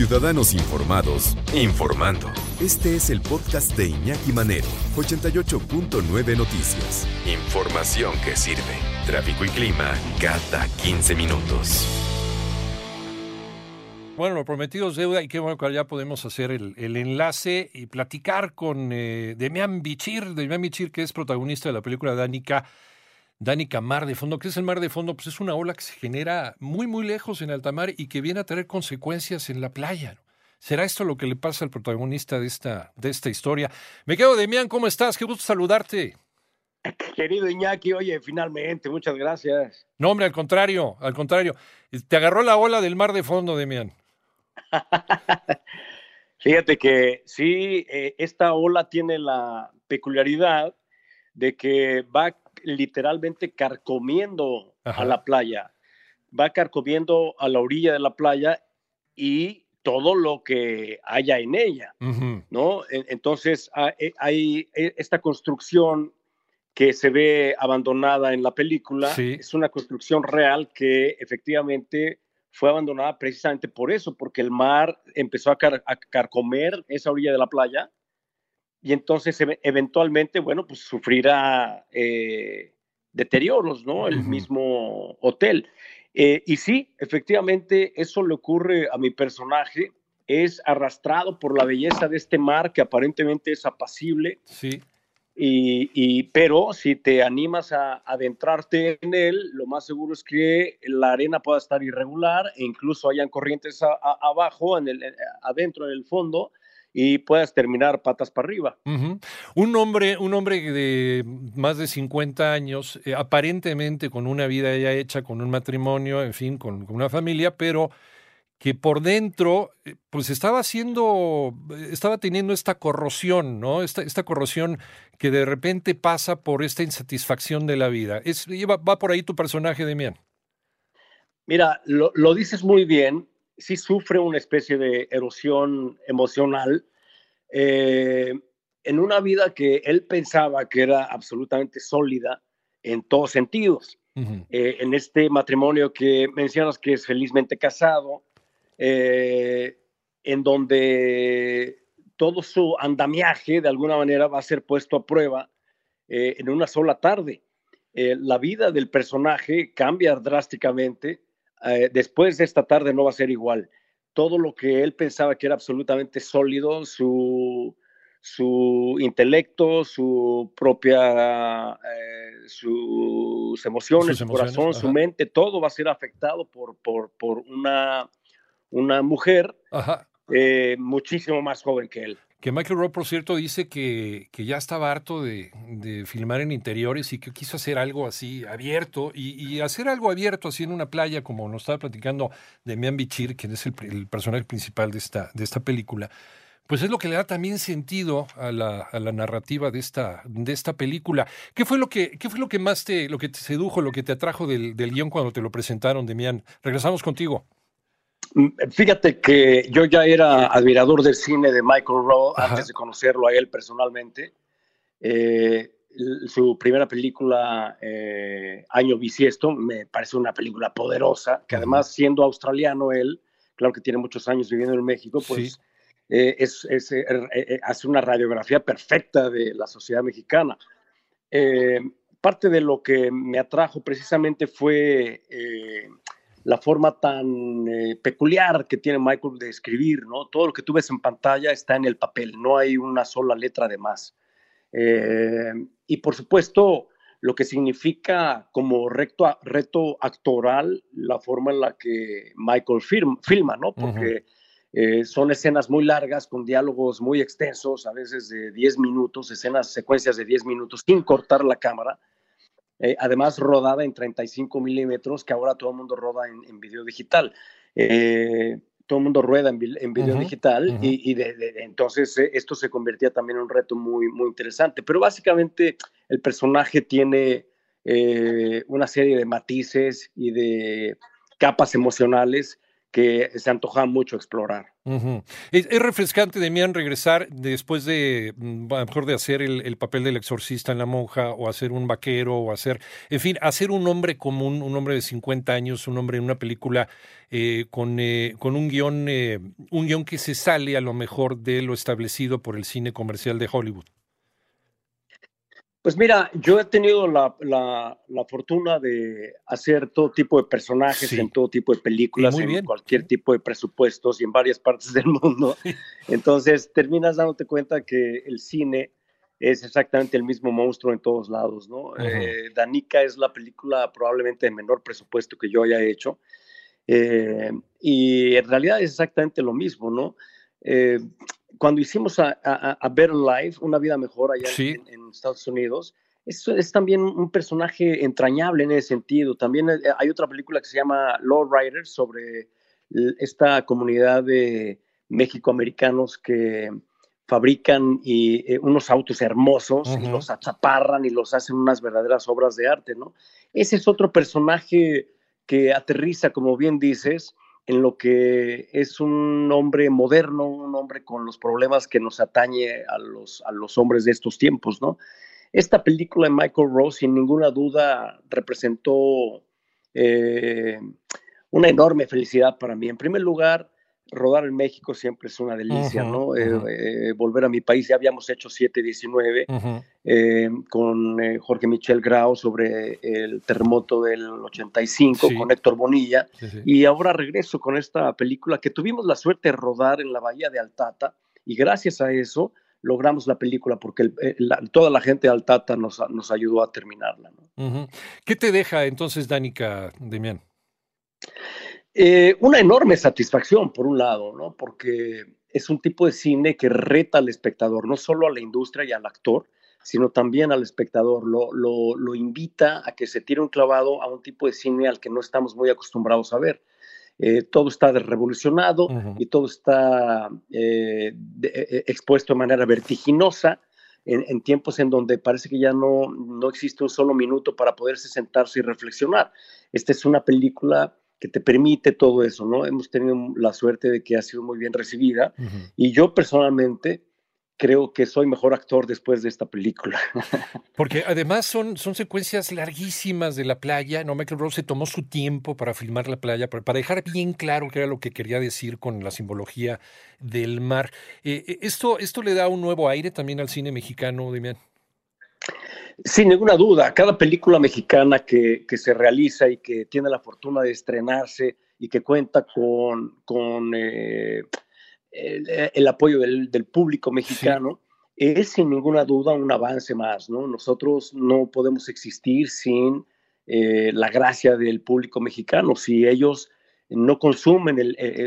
Ciudadanos informados, informando. Este es el podcast de Iñaki Manero, 88.9 Noticias. Información que sirve. Tráfico y clima cada 15 minutos. Bueno, lo prometido es deuda y qué bueno que ya podemos hacer el, enlace y platicar con eh, Demian Bichir, Demian Bichir, que es protagonista de la película Danica, Danica Mar de Fondo. ¿Qué es el mar de fondo? Pues es una ola que se genera muy, muy lejos en alta mar y que viene a tener consecuencias en la playa. ¿no? ¿Será esto lo que le pasa al protagonista de esta, de esta historia? Me quedo, Demian, ¿cómo estás? Qué gusto saludarte. Querido Iñaki, oye, finalmente, muchas gracias. No, hombre, al contrario, al contrario. Te agarró la ola del mar de fondo, Demian. Fíjate que sí, eh, esta ola tiene la peculiaridad de que va literalmente carcomiendo Ajá. a la playa, va carcomiendo a la orilla de la playa y todo lo que haya en ella. ¿no? En- Entonces ha- eh, hay eh, esta construcción que se ve abandonada en la película, Sí. es una construcción real que efectivamente fue abandonada precisamente por eso, porque el mar empezó a, car- a carcomer esa orilla de la playa y entonces eve- eventualmente, bueno, pues sufrirá eh, deterioros, ¿no? El mismo hotel. Eh, y sí, efectivamente, eso le ocurre a mi personaje, es arrastrado por la belleza de este mar que aparentemente es apacible, Sí. y, y- pero si te animas a adentrarte en él, lo más seguro es que la arena pueda estar irregular e incluso hayan corrientes a- a- abajo, en el, eh, adentro, en el fondo, y puedas terminar patas para arriba. Un hombre, un hombre de más de 50 años, eh, aparentemente con una vida ya hecha, con un matrimonio, en fin, con, con una familia, pero que por dentro, eh, pues estaba haciendo, estaba teniendo esta corrosión, ¿no? Esta, esta corrosión que de repente pasa por esta insatisfacción de la vida. Es, lleva- va por ahí tu personaje, Demian. Mira, lo, lo dices muy bien, sí sufre una especie de erosión emocional eh, en una vida que él pensaba que era absolutamente sólida en todos sentidos. Ujú. Eh, en este matrimonio que mencionas que es felizmente casado, eh, en donde todo su andamiaje de alguna manera va a ser puesto a prueba eh, en una sola tarde. La vida del personaje cambia drásticamente. Eh, después de esta tarde no va a ser igual. Todo lo que él pensaba que era absolutamente sólido, su, su intelecto, su propia, eh, sus emociones, su corazón, su mente, todo va a ser afectado por, por, por una, una mujer Ajá. Eh, muchísimo más joven que él. Que Michael Rowe, por cierto, dice que, que ya estaba harto de, de filmar en interiores y que quiso hacer algo así abierto y, hacer algo abierto así en una playa, como nos estaba platicando Demian Bichir, quien es el, el personaje principal de esta, de esta película. Pues es lo que le da también sentido a la, a la narrativa de esta, de esta película. ¿Qué fue lo que, qué fue lo que más te, lo que te sedujo, lo que te atrajo del, del guion cuando te lo presentaron, Demian? Regresamos contigo. Mm, Fíjate que yo ya era admirador del cine de Michael Rowe Ajá. antes de conocerlo a él personalmente. Eh, su primera película, eh, Año Bisiesto, me parece una película poderosa, que además siendo australiano él, claro que tiene muchos años viviendo en México, pues Sí. eh, es, es, eh, eh, eh, hace una radiografía perfecta de la sociedad mexicana. Parte de lo que me atrajo precisamente fue la forma tan eh, peculiar que tiene Michael de escribir, ¿no? Todo lo que tú ves en pantalla está en el papel, no hay una sola letra de más. Eh, y por supuesto, lo que significa como recto, reto actoral la forma en la que Michael film, filma, ¿no? Porque eh, son escenas muy largas, con diálogos muy extensos, a veces de 10 minutos, escenas, secuencias de 10 minutos, sin cortar la cámara. Eh, además rodada en 35 milímetros, que ahora todo el mundo roda en, video digital. Eh, todo el mundo rueda en, video digital y, entonces eh, esto se convertía también en un reto muy, muy interesante. Pero básicamente el personaje tiene una serie de matices y de capas emocionales que se antoja mucho explorar. Es, refrescante, Demian, regresar después de, mm, mejor de hacer el, papel del exorcista en La Monja, o hacer un vaquero, o hacer, en fin, hacer un hombre común, un hombre de 50 años, un hombre en una película eh, con, eh, con un guion, eh, un guion que se sale a lo mejor de lo establecido por el cine comercial de Hollywood. Pues mira, yo he tenido la, la, fortuna de hacer todo tipo de personajes en todo tipo de películas, en cualquier tipo de presupuestos y en varias partes del mundo. Entonces terminas dándote cuenta que el cine es exactamente el mismo monstruo en todos lados, ¿no? Eh, Danica es la película probablemente de menor presupuesto que yo haya hecho. Eh, y en realidad es exactamente lo mismo, ¿no? Eh, cuando hicimos a, a, Better Life, Una Vida Mejor allá en, Estados Unidos, es, es, también un personaje entrañable en ese sentido. También eh, hay otra película que se llama Law Riders sobre esta comunidad de mexicoamericanos que fabrican y, eh, unos autos hermosos y los achaparran y los hacen unas verdaderas obras de arte, ¿no? Ese es otro personaje que aterriza, como bien dices, en lo que es un hombre moderno, un hombre con los problemas que nos atañe a los, a los hombres de estos tiempos, ¿no? Esta película de Michael Rose, sin ninguna duda, representó eh, una enorme felicidad para mí. En primer lugar, rodar en México siempre es una delicia, ¿no? Eh, eh, volver a mi país, ya habíamos hecho 719 eh, con Jorge Michel Grau sobre el terremoto del 85, con Héctor Bonilla, y ahora regreso con esta película que tuvimos la suerte de rodar en la bahía de Altata, y gracias a eso logramos la película porque toda la gente de Altata nos, nos ayudó a terminarla. ¿Qué te deja entonces, Danica Demian? Eh, una enorme satisfacción, por un lado, ¿no? Porque es un tipo de cine que reta al espectador, no solo a la industria y al actor, sino también al espectador. Lo, lo, invita a que se tire un clavado a un tipo de cine al que no estamos muy acostumbrados a ver. Eh, todo está revolucionado y todo está eh, expuesto de manera vertiginosa en, en, tiempos en donde parece que ya no, no existe un solo minuto para poderse sentarse y reflexionar. Esta es una película que te permite todo eso, ¿no? Hemos tenido la suerte de que ha sido muy bien recibida y yo personalmente creo que soy mejor actor después de esta película. Porque además son, son secuencias larguísimas de la playa, ¿no? Michael Rose se tomó su tiempo para filmar la playa, para, dejar bien claro qué era lo que quería decir con la simbología del mar. Eh, eh, esto, ¿Esto le da un nuevo aire también al cine mexicano, Demian? Sin ninguna duda, cada película mexicana que, se realiza y que tiene la fortuna de estrenarse y que cuenta con, con eh, el, apoyo del, público mexicano, es sin ninguna duda un avance más. ¿no? Nosotros no podemos existir sin eh, la gracia del público mexicano. Si ellos no consumen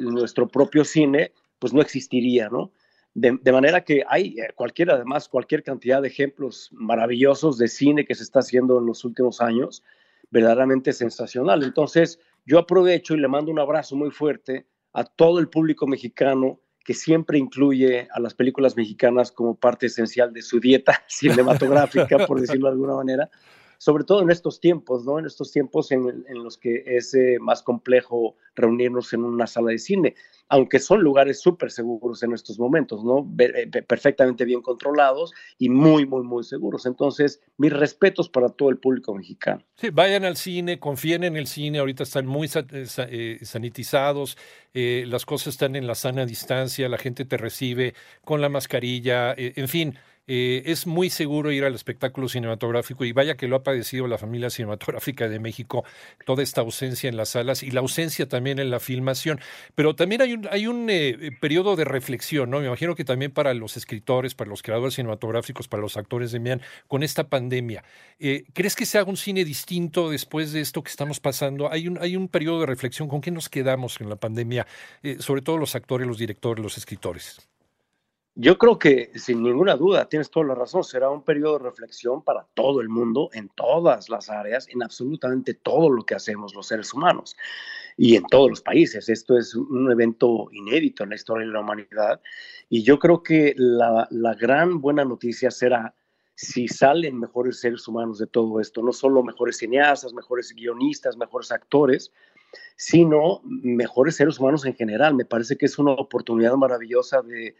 nuestro propio cine, pues no existiría, ¿no? De, manera que hay eh, cualquier, además, cualquier cantidad de ejemplos maravillosos de cine que se está haciendo en los últimos años, verdaderamente sensacional. Entonces, yo aprovecho y le mando un abrazo muy fuerte a todo el público mexicano que siempre incluye a las películas mexicanas como parte esencial de su dieta cinematográfica, por decirlo de alguna manera, sobre todo en estos tiempos, ¿no? En estos tiempos en, los que es eh, más complejo reunirnos en una sala de cine, aunque son lugares súper seguros en estos momentos, ¿no? Eh, perfectamente bien controlados y muy, muy, muy seguros. Entonces, mis respetos para todo el público mexicano. Sí, vayan al cine, confíen en el cine, ahorita están muy eh, sanitizados, las cosas están en la sana distancia, la gente te recibe con la mascarilla, en fin eh, es muy seguro ir al espectáculo cinematográfico y vaya que lo ha padecido la familia cinematográfica de México, toda esta ausencia en las salas y la ausencia también en la filmación. Pero también hay un, hay un eh, periodo de reflexión, ¿no? Me imagino que también para los escritores, para los creadores cinematográficos, para los actores de Mian, con esta pandemia. Eh, ¿Crees que se haga un cine distinto después de esto que estamos pasando? Hay un, hay un periodo de reflexión. ¿Con qué nos quedamos en la pandemia? sobre todo los actores, los directores, los escritores. Yo creo que sin ninguna duda, tienes toda la razón, será un periodo de reflexión para todo el mundo, en todas las áreas, en absolutamente todo lo que hacemos los seres humanos y en todos los países. Esto es un evento inédito en la historia de la humanidad y yo creo que la, la gran buena noticia será si salen mejores seres humanos de todo esto, no solo mejores cineastas, mejores guionistas, mejores actores, sino mejores seres humanos en general. Me parece que es una oportunidad maravillosa de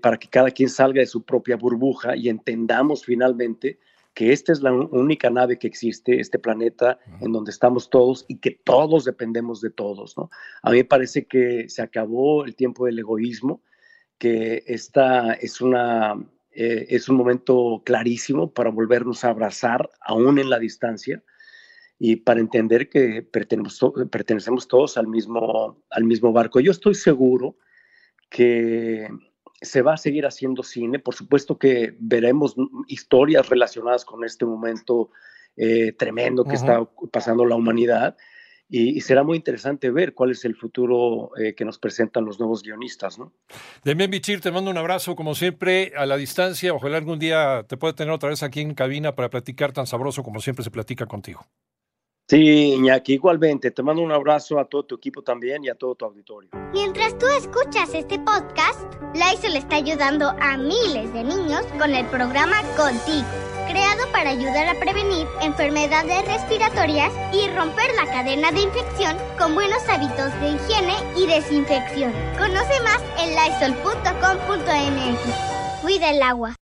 para que cada quien salga de su propia burbuja y entendamos finalmente que esta es la única nave que existe, este planeta en donde estamos todos y que todos dependemos de todos. ¿no? A mí me parece que se acabó el tiempo del egoísmo, que esta es, una, eh, es un momento clarísimo para volvernos a abrazar aún en la distancia y para entender que pertenecemos, pertenecemos todos al mismo, al mismo barco. Yo estoy seguro que se va a seguir haciendo cine. Por supuesto que veremos historias relacionadas con este momento eh, tremendo que está pasando la humanidad. Y, será muy interesante ver cuál es el futuro eh, que nos presentan los nuevos guionistas, ¿no? Demian Bichir, te mando un abrazo, como siempre, a la distancia. Ojalá algún día te pueda tener otra vez aquí en cabina para platicar tan sabroso como siempre se platica contigo. Sí, Iñaki, igualmente. Te mando un abrazo a todo tu equipo también y a todo tu auditorio. Mientras tú escuchas este podcast, le está ayudando a miles de niños con el programa Contigo, creado para ayudar a prevenir enfermedades respiratorias y romper la cadena de infección con buenos hábitos de higiene y desinfección. Conoce más en lysol.com.mx. Cuida el agua.